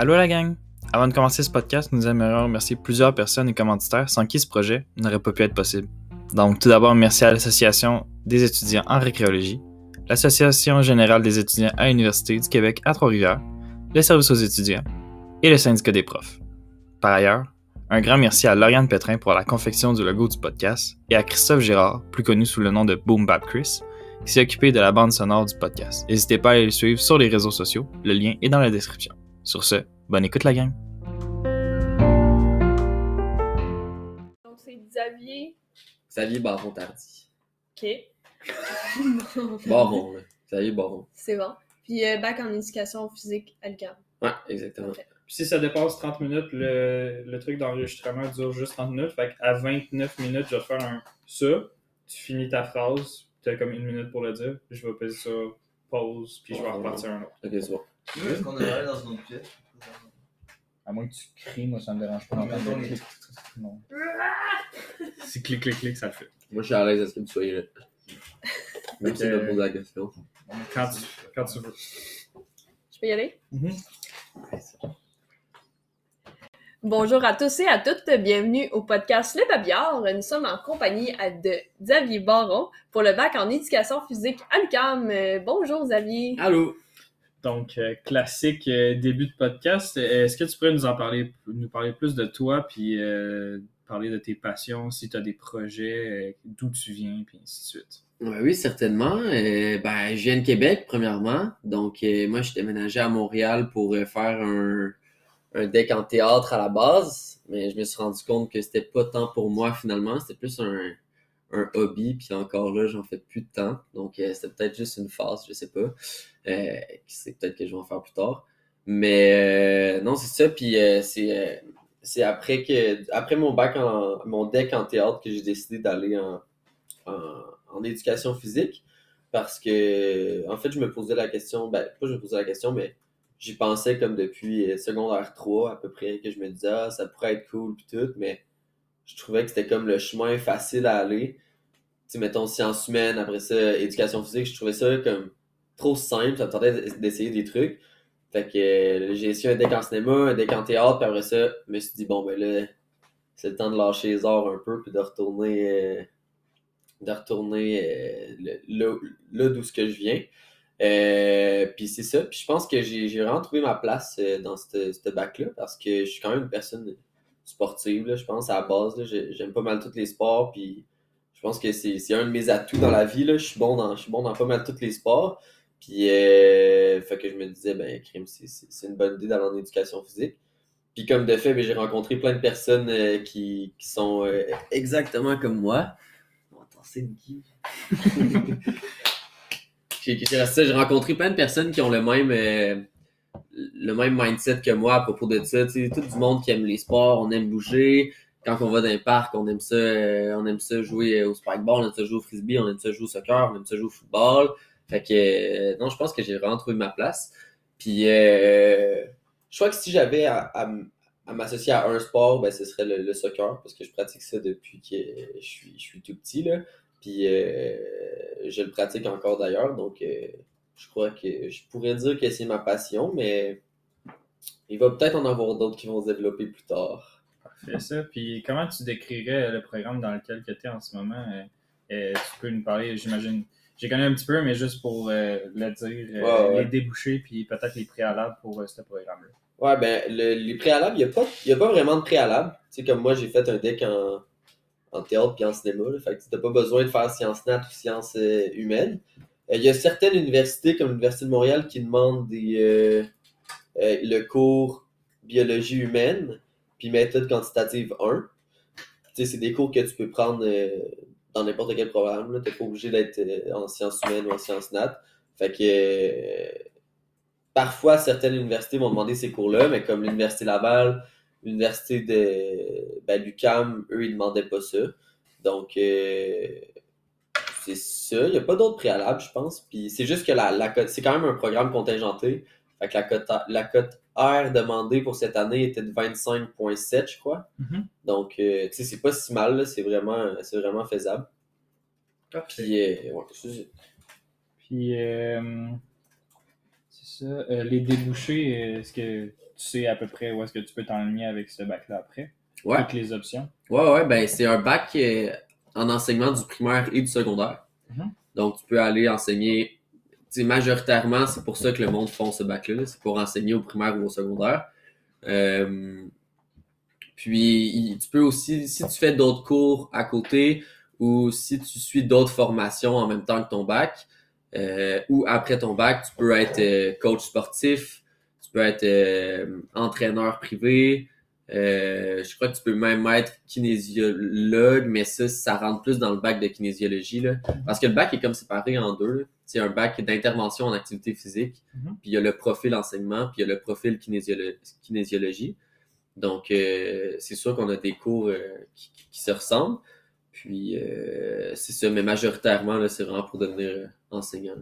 Allô la gang! Avant de commencer ce podcast, nous aimerions remercier plusieurs personnes et commanditaires sans qui ce projet n'aurait pas pu être possible. Donc, tout d'abord, merci à l'Association des étudiants en récréologie, l'Association générale des étudiants à l'Université du Québec à Trois-Rivières, le service aux étudiants et le syndicat des profs. Par ailleurs, un grand merci à Lauriane Pétrin pour la confection du logo du podcast et à Christophe Girard, plus connu sous le nom de Boom Bap Chris, qui s'est occupé de la bande sonore du podcast. N'hésitez pas à aller le suivre sur les réseaux sociaux, le lien est dans la description. Sur ce, bonne écoute la gang! Donc, c'est Xavier. Xavier Baron-Tardy. OK. Baron, là. Xavier Baron. c'est bon. Puis, euh, bac en éducation physique à l'UQAM. Ouais, exactement. Puis si ça dépasse 30 minutes, le, le truc d'enregistrement dure juste 30 minutes. Fait qu'à 29 minutes, je vais te faire un ça. Tu finis ta phrase. Tu as comme une minute pour le dire. Je vais peser sur pause. Puis je vais repartir un autre. Ok, c'est bon. Est-ce qu'on devrait aller dans une autre pièce? À moins que tu cries, moi ça me dérange pas les-. Non. Si clic, clic, clic, ça le fait. Moi, je suis à l'aise à ce que tu sois là? Même si tu me poses la question. Quand tu, quand tu veux. Je peux y aller? Mhm. Bonjour à tous et à toutes, bienvenue au podcast Le Babillard. Nous sommes en compagnie à- de Xavier Baron pour le bac en éducation physique à l'UQAM. Euh, bonjour Xavier. Allô? Donc, euh, classique euh, début de podcast. Est-ce que tu pourrais nous en parler, nous parler plus de toi, puis euh, parler de tes passions, si tu as des projets, d'où tu viens, puis ainsi de suite? Oui, certainement. Ben, je viens de Québec, premièrement. Donc, moi, je suis déménagé à Montréal pour faire un, un deck en théâtre à la base. Mais je me suis rendu compte que c'était pas tant pour moi, finalement. C'était plus un, un hobby. Puis encore là, j'en fais plus de temps. Donc, euh, c'était peut-être juste une phase, je sais pas. Euh, c'est peut-être que je vais en faire plus tard. Mais euh, non, c'est ça. Puis euh, c'est euh, c'est après que après mon bac en mon deck en théâtre que j'ai décidé d'aller en, en, en éducation physique parce que en fait je me posais la question ben pas je me posais la question mais j'y pensais comme depuis euh, secondaire 3 à peu près que je me disais ah, ça pourrait être cool puis tout mais je trouvais que c'était comme le chemin facile à aller. Tu mettons sciences humaines après ça éducation physique je trouvais ça comme trop simple ça me tentait d'essayer des trucs. Fait que euh, j'ai essayé un deck en cinéma, un deck en théâtre, puis après ça, je me suis dit, bon, ben là, c'est le temps de lâcher les arts un peu, puis de retourner, euh, de retourner euh, là, d'où ce que je viens. Puis c'est ça, puis je pense que j'ai vraiment trouvé ma place dans ce bac-là, parce que je suis quand même une personne sportive, là, je pense, à la base. J'aime pas mal tous les sports, puis je pense que c'est un de mes atouts dans la vie. Là. Je suis bon dans, je suis bon dans pas mal tous les sports. Puis, euh, fait que je me disais, ben, crime, c'est- une bonne idée d'aller en éducation physique. Puis, comme de fait, ben, j'ai rencontré plein de personnes euh, qui, qui sont euh, exactement comme moi. C'est qui? J'ai rencontré plein de personnes qui ont le même, le même mindset que moi à propos de ça. Tu sais, tout du monde qui aime les sports, on aime bouger. Quand on va dans un parc, on aime ça, euh, on aime ça jouer au spikeball, on aime ça jouer au frisbee, on aime ça jouer au soccer, on aime ça jouer au football. Fait que, euh, non, je pense que j'ai vraiment trouvé ma place. Puis, euh, je crois que si j'avais à, m'associer à un sport, ben, ce serait le, soccer, parce que je pratique ça depuis que je suis, je suis tout petit, là. Puis, euh, je le pratique encore d'ailleurs, donc euh, je crois que je pourrais dire que c'est ma passion, mais il va peut-être en avoir d'autres qui vont se développer plus tard. Parfait, ça. Puis comment tu décrirais le programme dans lequel tu es en ce moment? Euh, euh, tu peux nous parler, j'imagine. J'ai connu un petit peu, mais juste pour euh, le dire, euh, Ouais, les débouchés, puis peut-être les préalables pour euh, ce programme-là. Ouais, ben, le- les préalables, il n'y a, pas- y a pas vraiment de préalables. Tu sais, comme moi, j'ai fait un deck en, en théâtre puis en cinéma. Là, fait que tu n'as pas besoin de faire sciences nat ou sciences humaines. Euh, Il y a certaines universités, comme l'Université de Montréal, qui demandent des, euh, euh, le cours biologie humaine puis méthode quantitative 1. Tu sais, c'est des cours que tu peux prendre euh, dans n'importe quel programme. Tu n'es pas obligé d'être euh, en sciences humaines ou en sciences nat. Fait que euh, parfois, certaines universités vont demander ces cours-là, mais comme l'Université Laval, l'Université de ben, l'UQAM, eux, ils demandaient pas ça. Donc, euh, c'est ça. Il n'y a pas d'autres préalables, je pense. Puis c'est juste que la, la cote, c'est quand même un programme contingenté. Fait que la cote, la cote R demandée pour cette année était de 25,7, je crois. Mhm. Donc, euh, tu sais, c'est pas si mal, c'est vraiment, c'est vraiment faisable. Puis, euh, ouais, Puis, euh, C'est ça. Euh, les débouchés, est-ce que tu sais à peu près où est-ce que tu peux t'enligner avec ce bac-là après? Ouais. Toutes les options? Ouais, ouais, ben c'est un bac en enseignement du primaire et du secondaire. Mhm. Donc, tu peux aller enseigner, majoritairement, c'est pour ça que le monde font ce bac-là, là. c'est pour enseigner au primaire ou au secondaire. Euh, puis, tu peux aussi, si tu fais d'autres cours à côté ou si tu suis d'autres formations en même temps que ton bac, euh, ou après ton bac, tu peux être euh, coach sportif, tu peux être euh, entraîneur privé, euh, je crois que tu peux même être kinésiologue, mais ça, ça rentre plus dans le bac de kinésiologie. Là. Parce que le bac est comme séparé en deux. C'est un bac d'intervention en activité physique, Mhm. puis il y a le profil enseignement, puis il y a le profil kinésiolo- kinésiologie. Donc, euh, c'est sûr qu'on a des cours euh, qui, se ressemblent. Puis, euh, c'est ça, mais majoritairement, c'est vraiment pour devenir enseignant.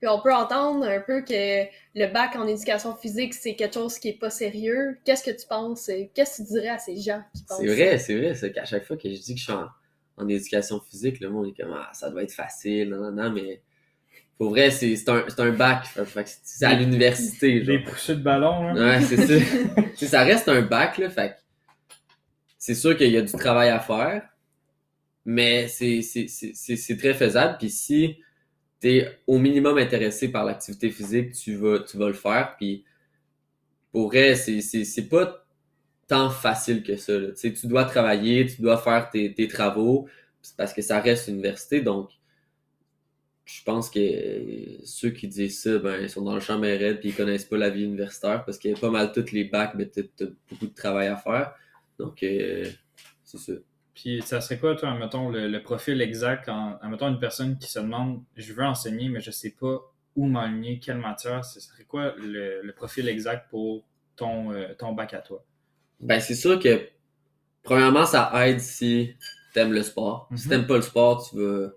Puis on peut entendre un peu que le bac en éducation physique, c'est quelque chose qui est pas sérieux. Qu'est-ce que tu penses? Qu'est-ce que tu dirais à ces gens qui pensent C'est vrai, c'est vrai. C'est qu'à chaque fois que je dis que je suis en, en éducation physique, le monde est comme ah, ça doit être facile, non, non, non, mais pour vrai, c'est un, un bac. Fait, fait que c'est à l'université. Des poussées de ballon, là. Ouais, c'est ça. Ça reste un bac, là. Fait c'est sûr qu'il y a du travail à faire, mais c'est très faisable. Puis si t'es au minimum intéressé par l'activité physique, tu vas, tu vas le faire. Puis pour vrai, c'est pas tant facile que ça. là. Tu tu dois travailler, tu dois faire tes, tes travaux, parce que ça reste université. Donc, je pense que ceux qui disent ça, ben, ils sont dans le champ raide puis ils connaissent pas la vie universitaire parce qu'il y a pas mal tous les bacs, mais t'as t'as beaucoup de travail à faire. Donc, euh, c'est ça. Puis ça serait quoi, toi, mettons, le, le profil exact, en, mettons, une personne qui se demande, je veux enseigner, mais je sais pas où m'enligner, quelle matière, ce serait quoi le, le profil exact pour ton, euh, ton bac à toi? Ben, c'est sûr que, premièrement, ça aide si t'aimes le sport. Si Mhm. t'aimes pas le sport, tu vas.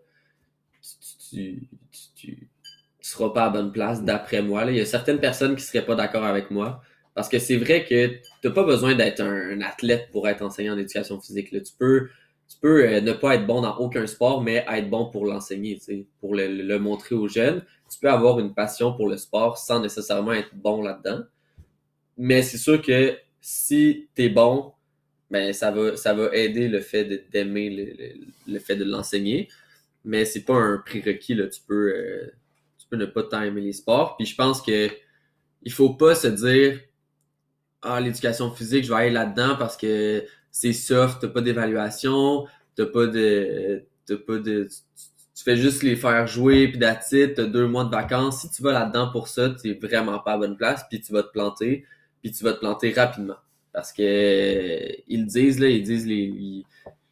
Tu, tu, tu, tu- seras pas à bonne place, d'après moi. là. Il y a certaines personnes qui seraient pas d'accord avec moi. Parce que c'est vrai que t'as pas besoin d'être un, athlète pour être enseignant en éducation physique. Là. Tu peux, tu peux euh, ne pas être bon dans aucun sport, mais être bon pour l'enseigner, tu pour le, montrer aux jeunes. Tu peux avoir une passion pour le sport sans nécessairement être bon là-dedans. Mais c'est sûr que si t'es bon, ben ça va, ça va aider le fait d'aimer le, le- le fait de l'enseigner. Mais c'est pas un prérequis, là. Tu peux, euh, tu peux ne pas tant aimer les sports. Puis je pense que il faut pas se dire Ah, l'éducation physique, je vais aller là-dedans parce que c'est soft, t'as pas d'évaluation, t'as pas de. T'as pas de. Tu, fais juste les faire jouer, puis d'attitude, t'as deux mois de vacances. Si tu vas là-dedans pour ça, t'es vraiment pas à bonne place, puis tu vas te planter, puis tu vas te planter rapidement. Parce que ils disent, là, ils disent les, les,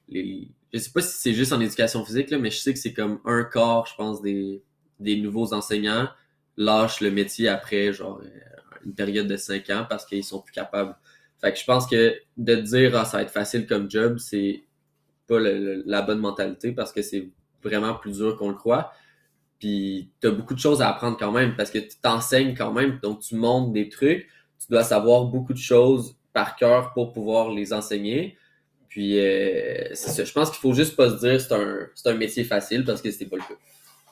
les- Je sais pas si c'est juste en éducation physique, là, mais je sais que c'est comme un quart, je pense, des, des nouveaux enseignants lâchent le métier après genre euh, une période de cinq ans parce qu'ils sont plus capables. Fait que je pense que de dire ah, ça va être facile comme job, c'est pas la bonne mentalité parce que c'est vraiment plus dur qu'on le croit. Puis t'as beaucoup de choses à apprendre quand même parce que tu t'enseignes quand même, donc tu montres des trucs, tu dois savoir beaucoup de choses par cœur pour pouvoir les enseigner. Puis euh. Je pense qu'il faut juste pas se dire c'est un, c'est un métier facile parce que c'est pas le cas.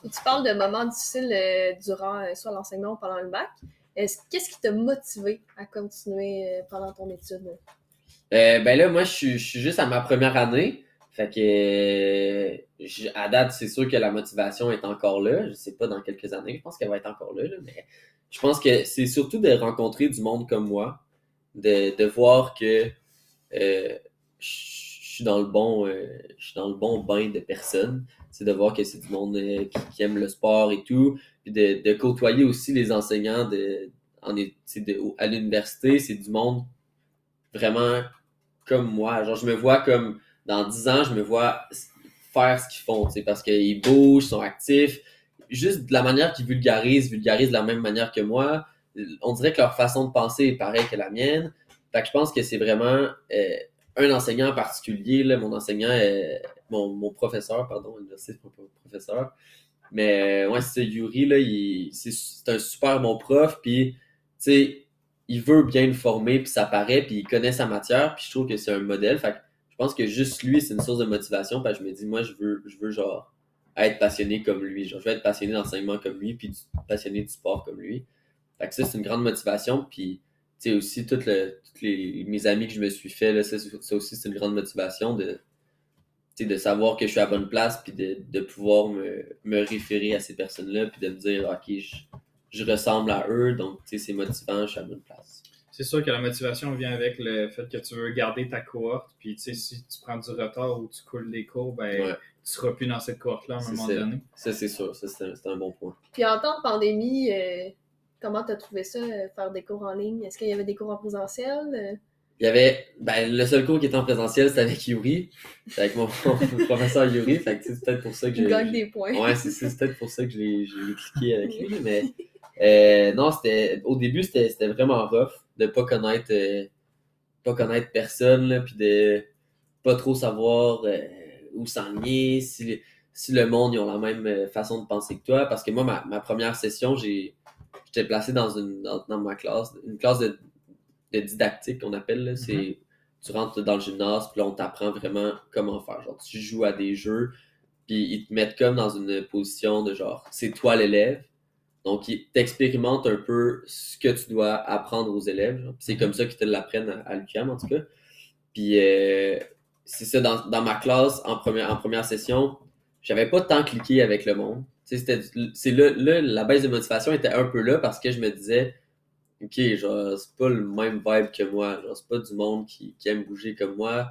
Tu parles de moments difficiles euh, durant euh, soit l'enseignement ou pendant le bac. Est-ce- Qu'est-ce qui t'a motivé à continuer euh, pendant ton étude? Euh, ben là, moi, je suis, juste à ma première année. Fait que à date, c'est sûr que la motivation est encore là. Je sais pas dans quelques années, je pense qu'elle va être encore là, mais je pense que c'est surtout de rencontrer du monde comme moi, de, de voir que euh, je suis dans le bon je suis dans le bon bain de personnes. C'est de voir que c'est du monde qui aime le sport et tout. De, côtoyer aussi les enseignants de, en, de- à l'université. C'est du monde vraiment comme moi. Genre, je me vois comme dans 10 ans, je me vois faire ce qu'ils font, parce qu'ils bougent, sont actifs. Juste de la manière qu'ils vulgarisent, vulgarisent de la même manière que moi. On dirait que leur façon de penser est pareille que la mienne. Fait je pense que c'est vraiment euh, un enseignant en particulier, là, mon enseignant, euh, mon, mon professeur, pardon, mon professeur. Mais ouais, c'est Yuri, là, c'est un super bon prof, puis il veut bien le former, puis ça paraît, puis il connaît sa matière, puis je trouve que c'est un modèle. Fait que je pense que juste lui, c'est une source de motivation, parce que je me dis, moi, je veux, je veux genre être passionné comme lui. Genre, je veux être passionné d'enseignement comme lui, puis passionné du sport comme lui. Fait que ça, c'est une grande motivation. Puis, tu sais, aussi, toutes toutes les, mes amis que je me suis fait, là, ça, ça aussi, c'est une grande motivation de, de savoir que je suis à la bonne place, puis de, de pouvoir me, me référer à ces personnes-là, puis de me dire, OK, je, je ressemble à eux, donc, tu sais, c'est motivant, je suis à la bonne place. C'est sûr que la motivation vient avec le fait que tu veux garder ta cohorte. Puis, tu sais, si tu prends du retard ou tu coules des cours, ben, Ouais. tu seras plus dans cette cohorte-là à un C'est moment ça. donné. Ça, c'est sûr, ça, c'est un, bon point. Puis en temps de pandémie, euh, comment t'as trouvé ça, euh, faire des cours en ligne? Est-ce qu'il y avait des cours en présentiel? Il y avait, ben, le seul cours qui était en présentiel, c'était avec Yuri. C'était avec mon, professeur Yuri. Fait que, c'est peut-être pour ça que j'ai. gagnes des points. Ouais, c'est peut-être pour ça que l'ai cliqué avec lui. Mais euh, non, c'était. Au début, c'était c'était vraiment rough de pas connaître euh, pas connaître personne, là, puis de pas trop savoir euh, où s'enligner, si, si le monde ils ont la même euh, façon de penser que toi. Parce que moi, ma, ma première session, j'ai j'étais placé dans une dans, dans ma classe, une classe de, de didactique qu'on appelle. là. C'est tu rentres dans le gymnase, puis là, on t'apprend vraiment comment faire. Genre, tu joues à des jeux, puis ils te mettent comme dans une position de genre, c'est toi l'élève. Donc, ils t'expérimentent un peu ce que tu dois apprendre aux élèves. genre. C'est comme ça qu'ils te l'apprennent à, à l'UQAM, en tout cas. Puis, euh, c'est ça, dans, dans ma classe, en première, en première session, j'avais pas tant cliqué avec le monde. C'était- c'est là, là, la baisse de motivation était un peu là parce que je me disais, OK, genre, c'est pas le même vibe que moi. Genre, c'est pas du monde qui, qui aime bouger comme moi.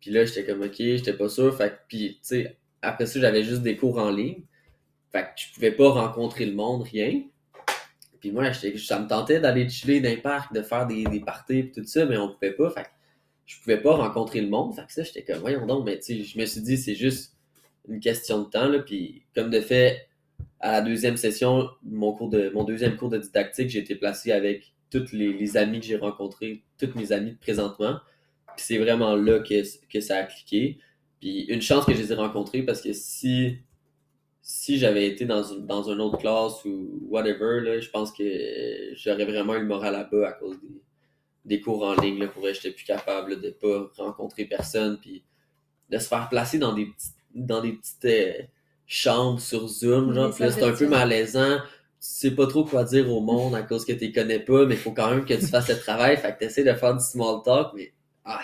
Puis là, j'étais comme, OK, j'étais pas sûr. Fait que, puis, tu sais, après ça, j'avais juste des cours en ligne. Fait que je pouvais pas rencontrer le monde, rien. Puis moi, ça me tentait d'aller chiller dans les parcs, de faire des, des parties pis tout ça, mais on pouvait pas. Fait que je pouvais pas rencontrer le monde. Fait que ça, j'étais comme, voyons donc, mais tu sais, je me suis dit, c'est juste une question de temps, là. Puis comme de fait, à la deuxième session, mon, cours de, mon deuxième cours de didactique, j'ai été placé avec tous les, les amis que j'ai rencontrés, tous mes amis de présentement. C'est vraiment là que, que ça a cliqué. Puis une chance que je les ai rencontrés parce que si, si j'avais été dans, une, dans une autre classe ou whatever, là, je pense que j'aurais vraiment eu le moral à bas à cause des, des cours en ligne. Là, pour vrai, j'étais plus capable de pas rencontrer personne. Puis de se faire placer dans des dans des petites euh, chambres sur Zoom. Genre, puis là, c'est un peu malaisant. Tu sais pas trop quoi dire au monde à cause que tu connais pas, mais il faut quand même que tu fasses le travail. Fait que tu essaies de faire du small talk, mais ah,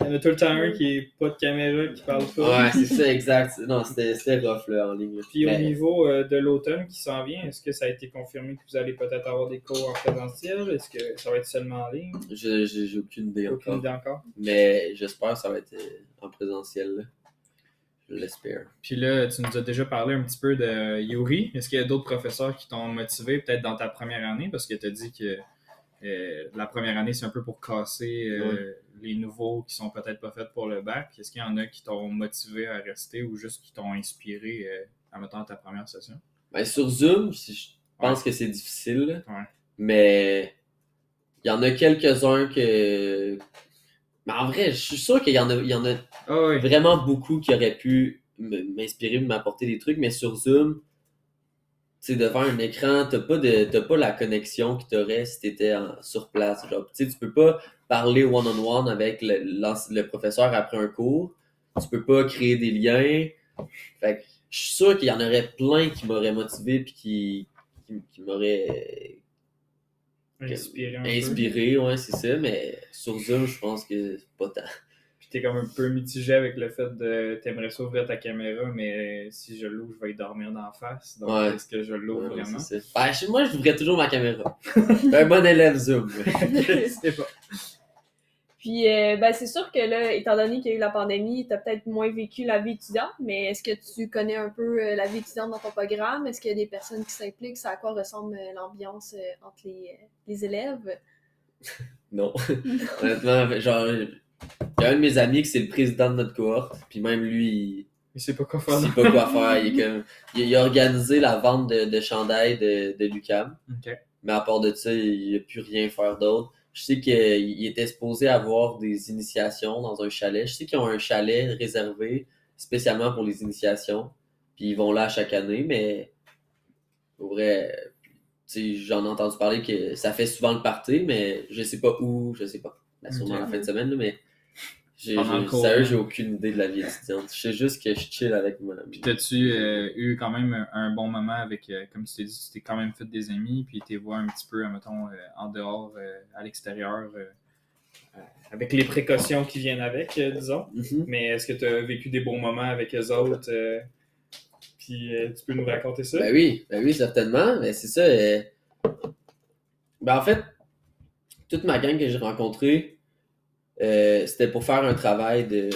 Il y en a tout le temps un qui est pas de caméra, qui parle pas. Ouais, c'est ça, exact. Non, c'était c'était rough là, en ligne. Puis au niveau euh, de l'automne qui s'en vient, est-ce que ça a été confirmé que vous allez peut-être avoir des cours en présentiel? Est-ce que ça va être seulement en ligne? J'ai j'ai aucune idée Aucune encore. idée encore. Mais j'espère que ça va être euh, en présentiel. là. L'espère. Puis là, tu nous as déjà parlé un petit peu de Yuri. Est-ce qu'il y a d'autres professeurs qui t'ont motivé peut-être dans ta première année? Parce que tu as dit que euh, la première année, c'est un peu pour casser euh, les nouveaux qui sont peut-être pas faits pour le bac. Est-ce qu'il y en a qui t'ont motivé à rester ou juste qui t'ont inspiré euh, en mettant ta première session? Ben, sur Zoom, si je pense que c'est difficile. Ouais. Mais il y en a quelques-uns que. Mais en vrai, je suis sûr qu'il y en a, il y en a Ah oui. vraiment beaucoup qui auraient pu m'inspirer, m'apporter des trucs, mais sur Zoom, tu sais, devant un écran, t'as pas de, t'as pas la connexion que t'aurais si t'étais en- sur place. Genre, tu sais, tu peux pas parler one-on-one avec le, le professeur après un cours. Tu peux pas créer des liens. Fait que je suis sûr qu'il y en aurait plein qui m'auraient motivé puis qui, qui, qui m'auraient Inspiré un peu. inspiré, ouais, c'est ça, mais sur Zoom, je pense que c'est pas tant. Puis t'es comme un peu mitigé avec le fait de t'aimerais ça ouvrir ta caméra, mais si je l'ouvre, je vais y dormir d'en face. Donc Ouais. est-ce que je l'ouvre Ouais, vraiment? Ben, chez moi, j'ouvrais toujours ma caméra. J'étais un bon élève Zoom. C'est pas. Puis, euh, ben, c'est sûr que là, étant donné qu'il y a eu la pandémie, t'as peut-être moins vécu la vie étudiante, mais est-ce que tu connais un peu euh, la vie étudiante dans ton programme? Est-ce qu'il y a des personnes qui s'impliquent? C'est à quoi ressemble euh, l'ambiance entre les, les élèves? Non. Honnêtement, genre, il y a un de mes amis qui c'est le président de notre cohorte, puis même lui, il, Il sait pas quoi il faire. sait pas quoi faire. Il, est comme, il, il a organisé la vente de, de chandail de, de l'UQAM, Ok. mais à part de ça, il n'a pu rien faire d'autre. Je sais qu'il était supposé avoir des initiations dans un chalet. Je sais qu'ils ont un chalet réservé spécialement pour les initiations, puis ils vont là chaque année, mais au vrai, tu sais, j'en ai entendu parler que ça fait souvent le party, mais je sais pas où, je sais pas. Ben, sûrement Ok. la fin de semaine, là, mais J'ai, sérieux, hein. j'ai aucune idée de la vie étudiante. Je sais juste que je chill avec ma. Puis t'as-tu euh, eu quand même un, un bon moment avec, euh, comme tu t'es dit, tu t'es quand même fait des amis, puis t'es voir un petit peu, mettons, euh, en dehors, euh, à l'extérieur, euh, euh, avec les précautions qui viennent avec, euh, disons. Mhm. Mais est-ce que tu as vécu des bons moments avec eux autres? euh, puis euh, tu peux nous raconter ça? Ben oui, ben oui, certainement. Mais c'est ça. euh, Ben en fait, toute ma gang que j'ai rencontrée, euh, c'était pour faire un travail de.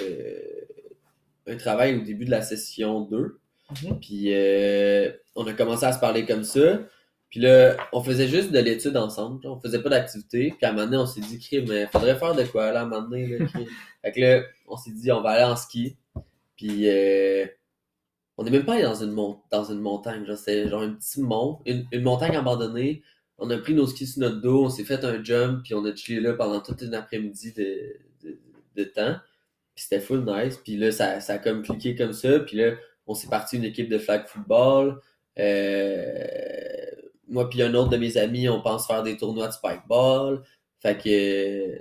Un travail au début de la session 2. Mhm. Puis euh, on a commencé à se parler comme ça. Puis là, on faisait juste de l'étude ensemble. On faisait pas d'activité. Puis à un moment donné, on s'est dit, crime, mais faudrait faire de quoi là, à un moment donné. Là, fait que là, on s'est dit, on va aller en ski. Puis euh, on n'est même pas allé dans une, dans une montagne. Genre, c'est genre un petit mont, une, une montagne abandonnée. On a pris nos skis sur notre dos, on s'est fait un jump, puis on a chillé là pendant toute une après-midi de, de, de temps. Puis c'était full nice. Puis là, ça, ça a comme cliqué comme ça. Puis là, on s'est parti une équipe de flag football. Euh, moi puis un autre de mes amis, on pense faire des tournois de spikeball. Fait que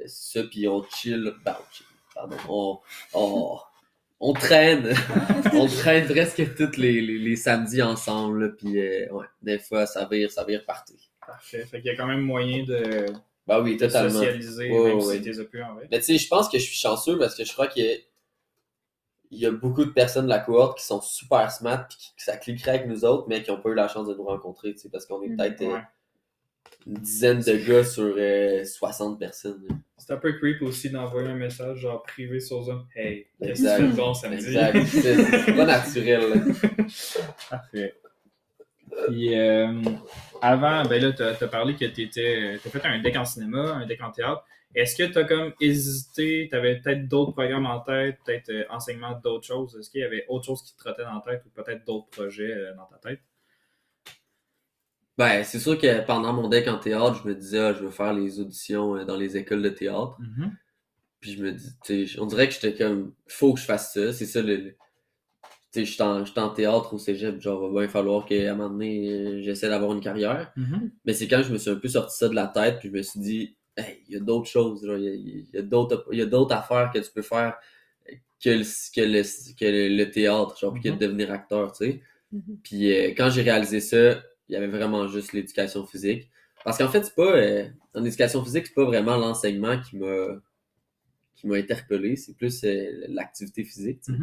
c'est ça, puis on chill. Ben, on chill, pardon. On, on, on traîne. on traîne presque tous les, les, les samedis ensemble. Puis euh, ouais, des fois, ça vire, ça vire partout. Parfait. Fait qu'il y a quand même moyen de Bah oui, totalement. socialiser, Ouais, même ouais. si t'es plus en vrai. Mais tu sais, je pense que je suis chanceux parce que je crois qu'il y a, il y a beaucoup de personnes de la cohorte qui sont super smart puis qui- que ça cliquerait avec nous autres, mais qui n'ont pas eu la chance de nous rencontrer, tu sais, parce qu'on est Mhm. peut-être euh, Ouais. une dizaine de gars sur euh, 60 personnes. là. C'est un peu creep aussi d'envoyer un message genre privé sur Zoom. Hey, qu'est-ce que Exact. tu fais bon samedi? Exact. C'est pas naturel. Parfait. Puis euh, avant, ben là, t'as as parlé que t'étais. T'as fait un deck en cinéma, un deck en théâtre. Est-ce que t'as comme hésité, t'avais peut-être d'autres programmes en tête, peut-être euh, enseignement d'autres choses? Est-ce qu'il y avait autre chose qui te trottait dans la tête ou peut-être d'autres projets euh, dans ta tête? Ben, c'est sûr que pendant mon deck en théâtre, je me disais, ah, je veux faire les auditions dans les écoles de théâtre. Puis je me dis, tu on dirait que j'étais comme, faut que je fasse ça. C'est ça le. Je suis en, théâtre au cégep, genre, va bien falloir qu'à un moment donné, euh, j'essaie d'avoir une carrière. Mais c'est quand je me suis un peu sorti ça de la tête, puis je me suis dit, hey, il y a d'autres choses, genre, il y a, y a d'autres, il y a d'autres affaires que tu peux faire que le, que le, que le, le théâtre, genre, puis que de Mhm. devenir acteur, tu sais. Mhm. Puis euh, quand j'ai réalisé ça, il y avait vraiment juste l'éducation physique. Parce qu'en fait, c'est pas, euh, en éducation physique, c'est pas vraiment l'enseignement qui m'a, qui m'a interpellé, c'est plus euh, l'activité physique, tu sais.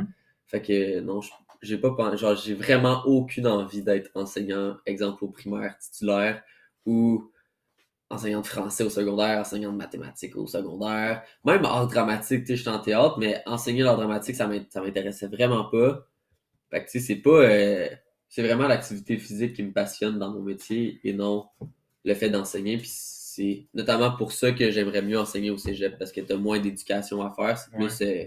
Fait que non, j'ai pas genre j'ai vraiment aucune envie d'être enseignant, exemple au primaire titulaire ou enseignant de français au secondaire, enseignant de mathématiques au secondaire, même art dramatique, tu sais, je suis en théâtre, mais enseigner l'art dramatique, ça m'int- ça m'intéressait vraiment pas. Fait que tu sais, c'est pas euh, c'est vraiment l'activité physique qui me passionne dans mon métier et non le fait d'enseigner. Puis c'est notamment pour ça que j'aimerais mieux enseigner au cégep parce que t'as moins d'éducation à faire, c'est plus euh,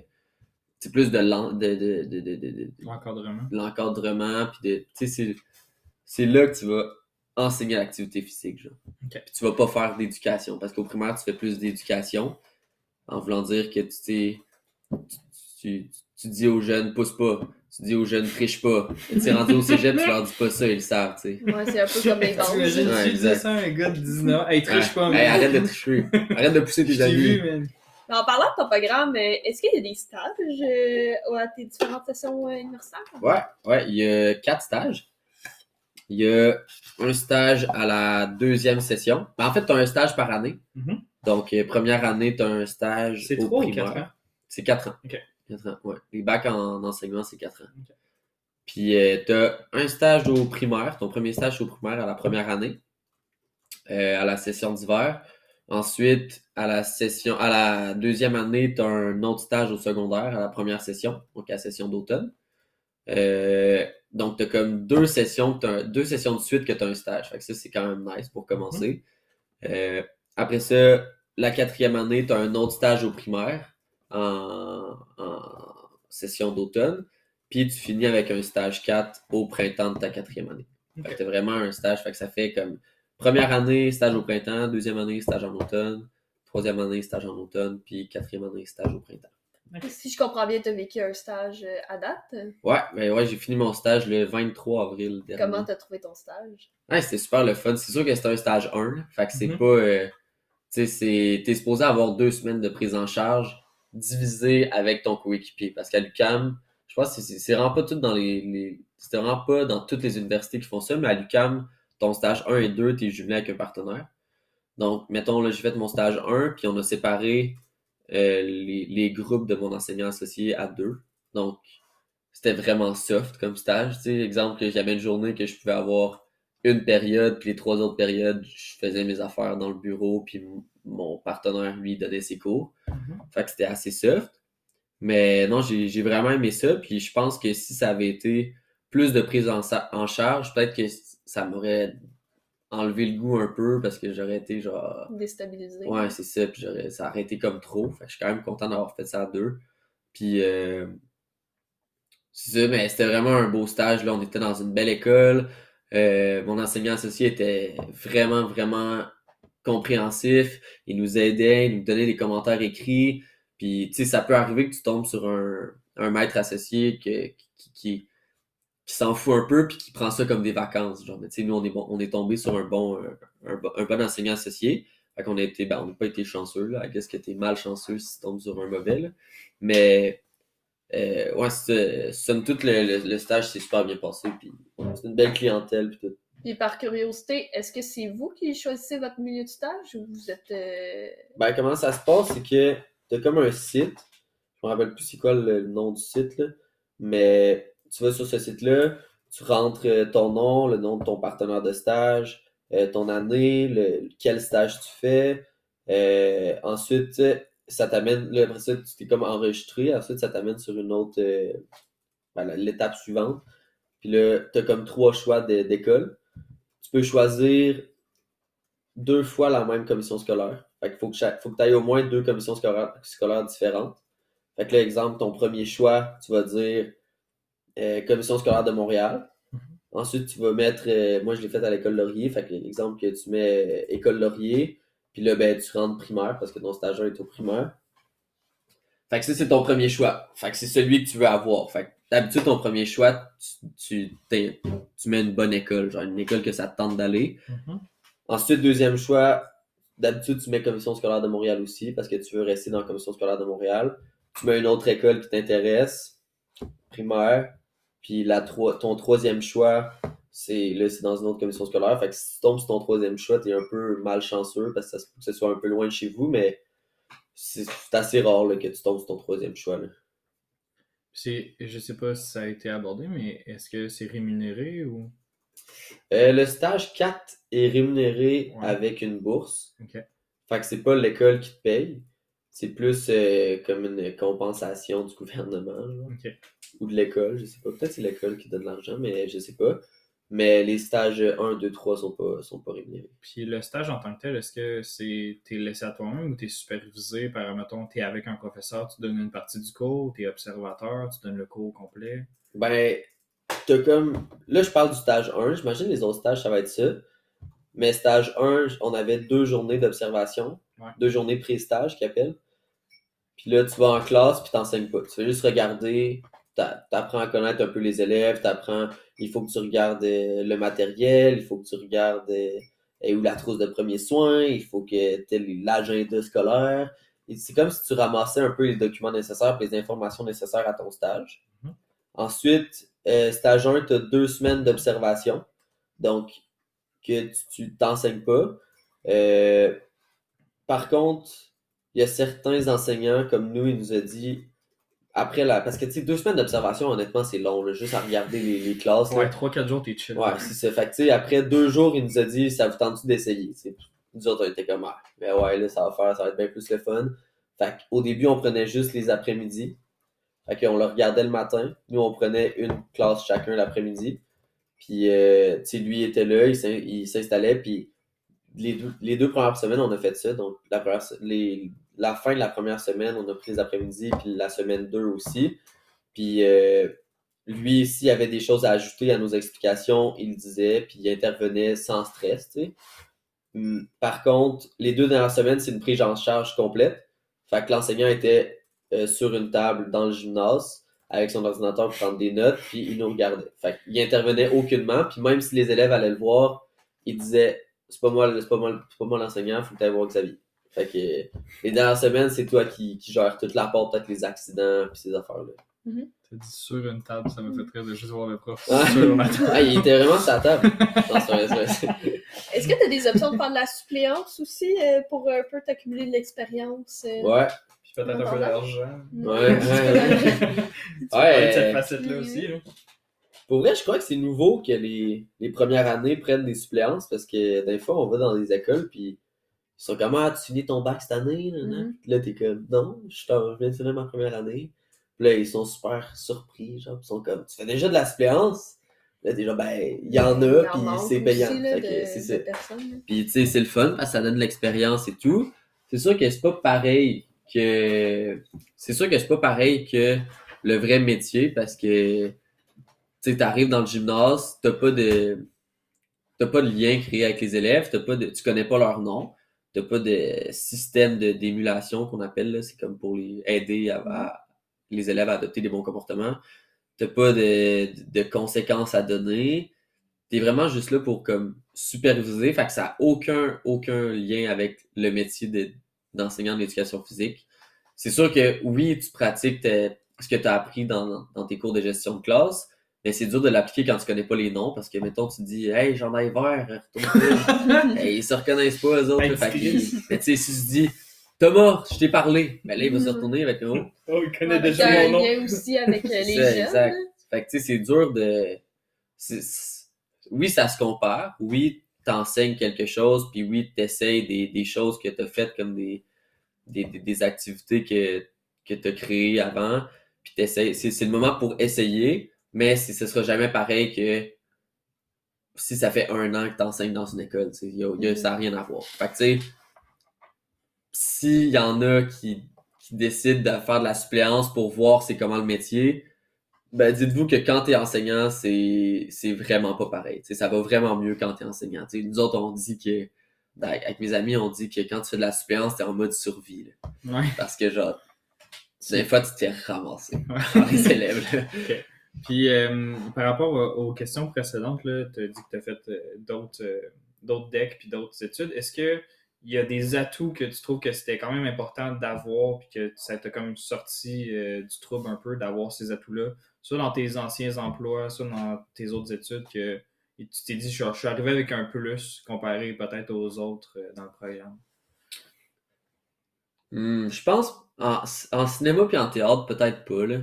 c'est plus de l'en- de, de, de, de, de- de- L'encadrement. l'encadrement, puis de, tu sais, c'est, c'est là que tu vas enseigner l'activité physique, genre. Ok. Puis tu vas pas faire d'éducation, parce qu'au primaire, tu fais plus d'éducation, en voulant dire que tu tu, tu, tu dis aux jeunes, pousse pas, tu dis aux jeunes, triche pas. Tu es rendu au cégep, tu leur dis pas ça, ils le savent, tu sais. Ouais, c'est un peu comme les. T'imagines, Ouais, tu disais exact. ça à un gars de 19 ans. Hey, triche pas, Hey, man. arrête de tricher. Arrête de pousser tes vu, amis. Mais en parlant de ton programme, euh, est-ce qu'il y a des stages euh, à tes différentes sessions euh, universitaires? Ouais, ouais, il y a quatre stages. Il y a un stage à la deuxième session. Ben, en fait, tu as un stage par année. Mhm. Donc, première année, tu as un stage C'est au trois ou primaire. quatre ans? C'est quatre ans. Ok. Quatre ans, ouais. Les bacs en enseignement, c'est quatre ans. Puis, tu as un stage au primaire, ton premier stage au primaire à la première année, euh, à la session d'hiver. Ensuite, à la session, à la deuxième année, tu as un autre stage au secondaire à la première session, donc à la session d'automne. Euh, donc, tu as comme deux sessions, un- deux sessions de suite que tu as un stage. Fait que ça, c'est quand même nice pour commencer. Euh, après ça, la quatrième année, tu as un autre stage au primaire en, en session d'automne. Puis tu finis avec un stage 4 au printemps de ta quatrième année. Fait que t'as vraiment un stage, fait que ça fait comme première année, stage au printemps, deuxième année, stage en automne, troisième année, stage en automne, puis quatrième année, stage au printemps. Si je comprends bien, tu as vécu un stage euh, à date? Ouais, ben ouais, j'ai fini mon stage le 23 avril dernier. Comment tu as trouvé ton stage? Ouais, c'était super le fun. C'est sûr que c'était un stage 1, là. fait que c'est Mhm. pas. euh, tu sais, c'est- t'es supposé avoir deux semaines de prise en charge diviser avec ton coéquipier. Parce qu'à l'UCAM, je pense que c'est c'est vraiment pas tout dans les, les c'est vraiment pas dans toutes les universités qui font ça, mais à l'UCAM, ton stage 1 et 2, t'es jumelé avec un partenaire. Donc, mettons, là, j'ai fait mon stage 1, puis on a séparé euh, les, les groupes de mon enseignant associé à deux. Donc, c'était vraiment soft comme stage. Tu sais, exemple, que j'avais une journée que je pouvais avoir une période, puis les trois autres périodes, je faisais mes affaires dans le bureau, puis mon partenaire, lui, donnait ses cours. Mhm. Fait que c'était assez soft. Mais non, j'ai vraiment aimé ça, puis je pense que si ça avait été plus de prise en charge, peut-être que ça m'aurait enlevé le goût un peu, parce que j'aurais été genre... Déstabilisé. Ouais, c'est ça. Puis ça aurait été comme trop. Fait que je suis quand même content d'avoir fait ça à deux. Puis euh, c'est ça, mais c'était vraiment un beau stage. Là, on était dans une belle école. Euh, mon enseignant associé était vraiment, vraiment compréhensif. Il nous aidait, il nous donnait des commentaires écrits. Puis, tu sais, ça peut arriver que tu tombes sur un, un maître associé que- qui, qui, qui s'en fout un peu puis qui prend ça comme des vacances. Genre, mais tu sais, nous, on est, bon, on est tombé sur un bon, un, un bon- un bon enseignant associé. Fait qu'on a été, ben, on n'a pas été chanceux, là. Guess que t'es malchanceux si tu tombes sur un mauvais, là. Mais, euh, ouais, c'est, somme toute, le, le, le stage s'est super bien passé, puis c'est une belle clientèle, puis tout. Puis par curiosité, est-ce que c'est vous qui choisissez votre milieu de stage ou vous êtes. euh, Ben, comment ça se passe, c'est que t'as comme un site, je me rappelle plus c'est quoi le, le nom du site, là, mais tu vas sur ce site-là, tu rentres euh, ton nom, le nom de ton partenaire de stage, euh, ton année, le, quel stage tu fais. Euh, ensuite, ça t'amène, là, après ça, tu t'es comme enregistré. Ensuite, ça t'amène sur une autre, ben, l'étape suivante. Puis là, tu as comme trois choix d'école. Tu peux choisir deux fois la même commission scolaire. Fait qu'il faut que faut que tu ailles au moins deux commissions scolaires, scolaires différentes. Fait que là, exemple, ton premier choix, tu vas dire euh, commission scolaire de Montréal. Ensuite, tu vas mettre, euh, moi je l'ai fait à l'école Laurier, fait que l'exemple que tu mets euh, école Laurier, puis là, ben, tu rentres primaire parce que ton stagiaire est au primaire. Fait que ça, c'est ton premier choix. Fait que c'est celui que tu veux avoir. Fait que d'habitude, ton premier choix, tu, tu, tu mets une bonne école, genre une école que ça te tente d'aller. Mhm. Ensuite, deuxième choix, d'habitude, tu mets commission scolaire de Montréal aussi parce que tu veux rester dans la commission scolaire de Montréal. Tu mets une autre école qui t'intéresse, primaire. Puis la ton troisième choix, c'est là, c'est dans une autre commission scolaire. Fait que si tu tombes sur ton troisième choix, t'es un peu malchanceux parce que ça que ce soit un peu loin de chez vous, mais c'est assez rare là, que tu tombes sur ton troisième choix. Là. C'est, je sais pas si ça a été abordé, mais est-ce que c'est rémunéré ou? Euh, le stage 4 est rémunéré Ouais. avec une bourse. Ok. Fait que c'est pas l'école qui te paye. C'est plus euh, comme une compensation du gouvernement ou de l'école, je sais pas. Peut-être que c'est l'école qui donne l'argent, mais je sais pas. Mais les stages 1, 2, 3 sont pas, sont pas rémunérés. Puis le stage en tant que tel, est-ce que c'est t'es laissé à toi-même ou t'es supervisé par, mettons, t'es avec un professeur, tu donnes une partie du cours, t'es observateur, tu donnes le cours au complet? Ben, t'as comme. Là, je parle du stage 1. J'imagine les autres stages, ça va être ça. Mais stage 1, on avait deux journées d'observation. Ouais. Deux journées pré-stage qu'ils appellent. Puis là, tu vas en classe, puis t'enseignes pas. Tu fais juste regarder, t'a- t'apprends à connaître un peu les élèves, t'apprends. Il faut que tu regardes euh, le matériel, il faut que tu regardes euh, où la trousse de premiers soins, il faut que tu l'agenda scolaire. C'est comme si tu ramassais un peu les documents nécessaires et les informations nécessaires à ton stage. Mhm. Ensuite, euh, stage 1, tu as deux semaines d'observation. Donc, que tu- tu t'enseignes pas. Euh, par contre, il y a certains enseignants, comme nous, il nous a dit, après la. Parce que, tu sais, deux semaines d'observation, honnêtement, c'est long, là, juste à regarder les, les classes. Ouais, 3-4 jours, t'es chill. Ouais, c'est ça. Fait que, tu sais, après deux jours, il nous a dit, ça vous tente-tu d'essayer? Nous autres, on était comme, ah, mais ouais, là, ça va faire, ça va être bien plus le fun. Fait qu'au début, on prenait juste les après-midi. Fait qu'on le regardait le matin. Nous, on prenait une classe chacun l'après-midi. Puis, euh, tu sais, lui était là, il s'in- il s'installait. Puis, les deux, les deux premières semaines, on a fait ça. Donc, la, première, les, la fin de la première semaine, on a pris les après-midi. Puis, la semaine 2 aussi. Puis, euh, lui, s'il avait des choses à ajouter à nos explications, il disait. Puis, il intervenait sans stress. Hum, Par contre, les deux dernières semaines, c'est une prise en charge complète. Fait que l'enseignant était euh, sur une table dans le gymnase avec son ordinateur pour prendre des notes, puis il nous regardait. Fait qu'il intervenait aucunement, puis même si les élèves allaient le voir, il disait c'est pas moi, c'est pas moi, c'est pas moi l'enseignant, faut que voir Xavier. Fait que les dernières semaines, c'est toi qui, qui gères toute la porte, peut-être les accidents puis ces affaires-là. T'as dit sur une table, ça me fait très de juste voir le prof Ah. sur la table. Ah, il était vraiment sur la table. Est-ce que tu as des options de faire de la suppléance aussi euh, pour un peu t'accumuler de l'expérience? euh? Ouais, Puis peut-être un peu d'argent. ouais, ouais. Tu parlais de Ouais, cette facette-là aussi. Là. Pour vrai, je crois que c'est nouveau que les, les premières années prennent des suppléances parce que des fois, on va dans des écoles puis ils sont comme Ah, tu finis ton bac cette année? Là, Mhm. Puis là, t'es comme Non, je suis en- je viens de finir ma première année. Puis là, ils sont super surpris, genre, ils sont comme Tu fais déjà de la suppléance? Là, genre, ben, il y en a, puis c'est payant. c'est ça. Puis tu sais, c'est le fun parce que ça donne de l'expérience et tout. C'est sûr que c'est pas pareil que. C'est sûr que c'est pas pareil que le vrai métier parce que tu sais, t'arrives dans le gymnase, t'as pas de. T'as pas de lien créé avec les élèves, t'as pas de. Tu connais pas leur nom, t'as pas de système de d'émulation qu'on appelle là, c'est comme pour les aider à, à- les élèves à adopter des bons comportements. T'as pas de, de conséquences à donner t'es vraiment juste là pour comme superviser, fait que ça a aucun, aucun lien avec le métier de- d'enseignant de l'éducation physique. C'est sûr que oui, tu pratiques tes- ce que tu as appris dans, dans tes cours de gestion de classe, mais c'est dur de l'appliquer quand tu connais pas les noms, parce que mettons, tu te dis Hey, j'en ai vert, retourne hey, ils se reconnaissent pas eux autres. Là, fait mais tu sais, si tu dis Thomas, je t'ai parlé, ben là, il va se Mhm. retourner avec oh, Oh, il connaît Ouais, déjà il y a mon un nom. lien aussi avec euh, les jeunes. exact. Fait que tu sais, c'est dur de. Oui, ça se compare. Oui, t'enseignes quelque chose, puis oui, t'essayes des, des choses que t'as faites comme des, des, des, des activités que, que t'as créées avant. Puis t'essayes. C'est, c'est le moment pour essayer, mais ce sera jamais pareil que si ça fait un an que t'enseignes dans une école. tu y a- y a- ça n'a rien à voir. Fait que tu sais, s'il y en a qui, qui décident de faire de la suppléance pour voir c'est comment le métier, ben dites-vous que quand t'es enseignant, c'est vraiment pas pareil. Tu ça va vraiment mieux quand enseignant. Tu sais, nous autres, on dit que ben, avec mes amis, on dit que quand tu fais de la suppléance, t'es en mode survie. là. Ouais. Parce que genre, des fois, tu t'es ramassé par les élèves. Puis euh, par rapport aux, questions précédentes, tu as dit que tu as fait euh, d'autres euh, d'autres decks puis d'autres études. Est-ce que il y a des atouts que tu trouves que c'était quand même important d'avoir puis que ça t'a comme sorti du trouble un peu d'avoir ces atouts-là, soit dans tes anciens emplois, soit dans tes autres études, que tu t'es dit, je, suis arrivé avec un plus comparé peut-être aux autres dans le programme. Hmm, je pense, en, en cinéma puis en théâtre, peut-être pas. là.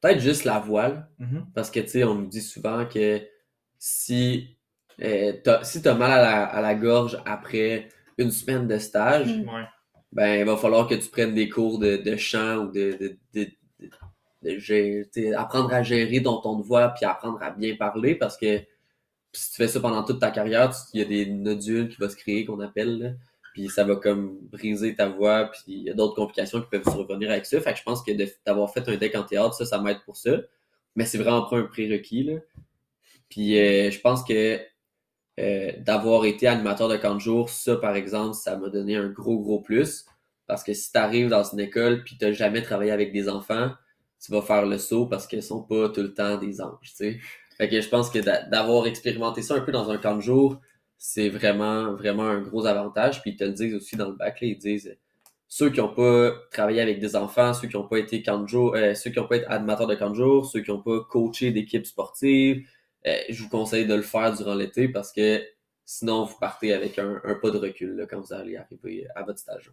Peut-être juste la voile. Mhm. Parce que, tu sais, on nous dit souvent que si euh, t'as, si t'as mal à la, à la gorge après une semaine de stage, Mm. Ben, il va falloir que tu prennes des cours de, de chant ou de, de, de, de- de gérer- tu sais, apprendre à gérer ton ton de voix puis apprendre à bien parler parce que si tu fais ça pendant toute ta carrière, il y a des nodules qui vont se créer qu'on appelle, là, puis ça va comme briser ta voix puis il y a d'autres complications qui peuvent survenir avec ça. Fait que je pense que d'avoir fait un deck en théâtre, ça, ça m'aide pour ça. Mais c'est vraiment pas un prérequis, là. Puis euh, je pense que euh, d'avoir été animateur de camp de jour, ça, par exemple, ça m'a donné un gros, gros plus. Parce que si tu arrives dans une école puis tu jamais travaillé avec des enfants, tu vas faire le saut parce qu'ils sont pas tout le temps des anges, tu sais. Fait que je pense que d'a- d'avoir expérimenté ça un peu dans un camp de jour, c'est vraiment, vraiment un gros avantage. Puis ils te le disent aussi dans le bac, là, ils disent ceux qui n'ont pas travaillé avec des enfants, ceux qui n'ont pas été jour, euh, ceux qui n'ont pas été animateurs de camp de jour, ceux qui n'ont pas coaché d'équipe sportive, euh, je vous conseille de le faire durant l'été parce que sinon vous partez avec un, un pas de recul là, quand vous allez arriver à votre stage.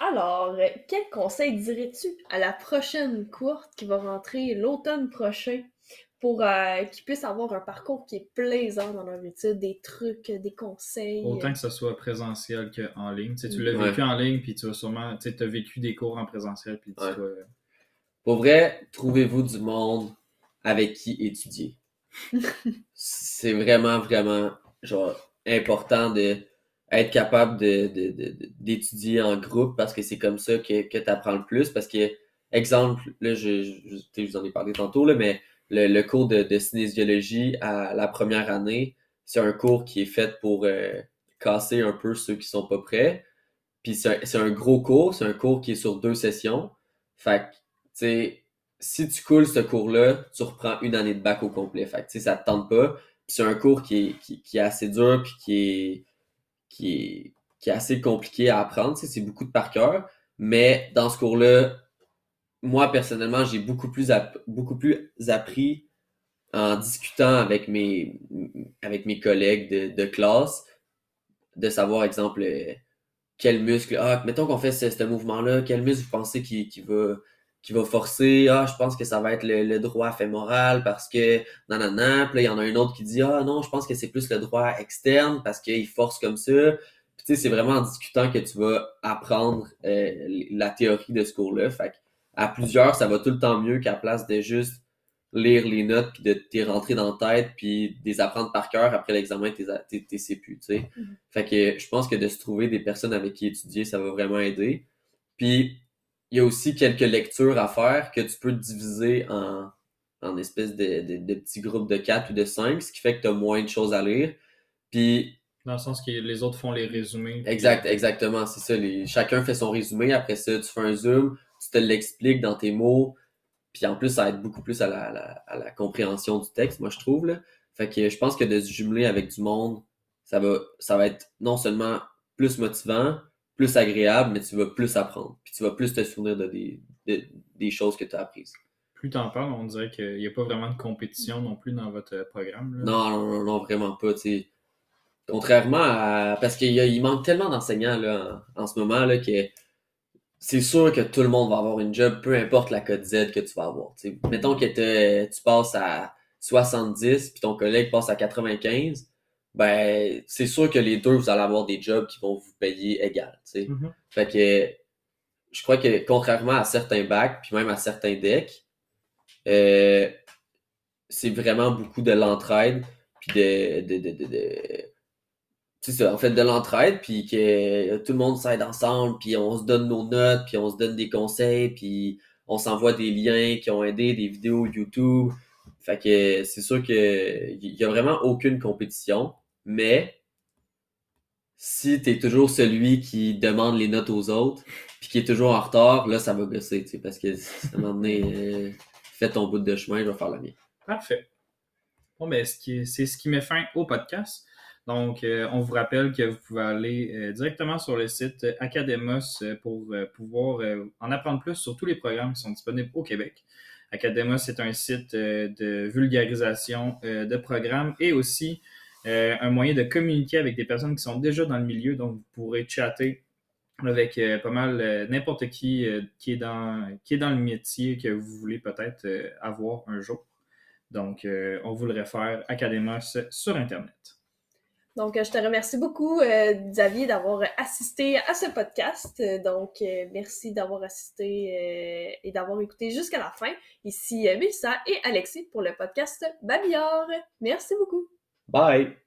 Alors, quel conseil dirais-tu à la prochaine courte qui va rentrer l'automne prochain? Pour euh, qu'ils puissent avoir un parcours qui est plaisant dans leur étude, des trucs, des conseils? Autant que ce soit présentiel qu'en ligne. Tu, sais, tu l'as Ouais. vécu en ligne, puis tu vas sûrement, tu as vécu des cours en présentiel, puis tu Ouais. dois- Pour vrai, trouvez-vous du monde avec qui étudier? c'est vraiment, vraiment genre important de être capable de, de- de- de- d'étudier en groupe parce que c'est comme ça que, que tu apprends le plus. Parce que, exemple, là, je, je, je- tu sais, je vous en ai parlé tantôt, là, mais le, le cours de, de cinésiologie à la première année, c'est un cours qui est fait pour euh, casser un peu ceux qui sont pas prêts. Puis c'est un, un gros cours, c'est un cours qui est sur deux sessions. Fait que, tu sais, si tu coules ce cours-là, tu reprends une année de bac au complet. Fait que, tu sais, ça te tente pas. Puis c'est un cours qui est, qui, qui est assez dur, puis qui est, qui est, qui est assez compliqué à apprendre. C'est beaucoup de par cœur. Mais dans ce cours-là, moi, personnellement, j'ai beaucoup plus, beaucoup plus appris en discutant avec mes, avec mes collègues de, de classe, de savoir, exemple, euh, quel muscle, ah, mettons qu'on fait ce, ce mouvement-là, quel muscle vous pensez qui, qui va, qui va forcer, ah, je pense que ça va être le, le droit fémoral parce que, nanana, puis là, il y en a un autre qui dit, ah, non, je pense que c'est plus le droit externe parce qu'il force comme ça. Puis, tu sais, c'est vraiment en discutant que tu vas apprendre euh, la théorie de ce cours-là. Fait que, à plusieurs, ça va tout le temps mieux qu'à place de juste lire les notes puis de t'y rentrer dans la tête puis de les apprendre par cœur après l'examen t'es t'es- t'es tu sais. Mhm. Fait que je pense que de se trouver des personnes avec qui étudier, ça va vraiment aider. Puis il y a aussi quelques lectures à faire que tu peux diviser en, en espèces de, de, de petits groupes de 4 ou de 5, ce qui fait que tu as moins de choses à lire. Puis Dans le sens que les autres font les résumés. puis- Exact, exactement, c'est ça. Les... Chacun fait son résumé, après ça, tu fais un zoom, tu te l'expliques dans tes mots, puis en plus, ça aide beaucoup plus à la, à la- à la compréhension du texte, moi, je trouve. Là. Fait que je pense que de se jumeler avec du monde, ça va, ça va être non seulement plus motivant, plus agréable, mais tu vas plus apprendre. Puis tu vas plus te souvenir de des, de- des choses que tu as apprises. Plus t'en parles, on dirait qu'il n'y a pas vraiment de compétition non plus dans votre euh, programme. là. Non, non, non, non, vraiment pas. Contrairement à. Parce qu'il manque tellement d'enseignants en, en ce moment là, que c'est sûr que tout le monde va avoir une job, peu importe la code Z que tu vas avoir. tu sais. Mettons que tu passes à 70 puis ton collègue passe à 95, ben c'est sûr que les deux, vous allez avoir des jobs qui vont vous payer égal. tu sais. Mhm. Fait que je crois que contrairement à certains bacs, puis même à certains decks, euh, c'est vraiment beaucoup de l'entraide, puis de, de, de, de, de- c'est ça, en fait, de l'entraide, puis que tout le monde s'aide ensemble, puis on se donne nos notes, puis on se donne des conseils, puis on s'envoie des liens qui ont aidé, des vidéos YouTube. Fait que c'est sûr que il y a vraiment aucune compétition, mais si t'es toujours celui qui demande les notes aux autres, puis qui est toujours en retard, là, ça va gosser, tu sais, parce que à un moment donné, euh, fais ton bout de chemin, je vais faire la mienne. Parfait. Bon, ben, c'est ce qui met fin au podcast. Donc, euh, on vous rappelle que vous pouvez aller euh, directement sur le site Academos euh, pour pouvoir en apprendre plus sur tous les programmes qui sont disponibles au Québec. Academos est un site de vulgarisation de programmes et aussi un moyen de communiquer avec des personnes qui sont déjà dans le milieu. Donc, vous pourrez chatter avec pas mal n'importe qui qui, est dans, qui est dans le métier que vous voulez peut-être avoir un jour. Donc, on vous le réfère Academos sur Internet. Donc, je te remercie beaucoup, euh, Xavier, d'avoir assisté à ce podcast. Euh, Donc, euh, merci d'avoir assisté euh, et d'avoir écouté jusqu'à la fin. Ici, Mélissa et Alexis pour le podcast Babillard. Merci beaucoup. Bye!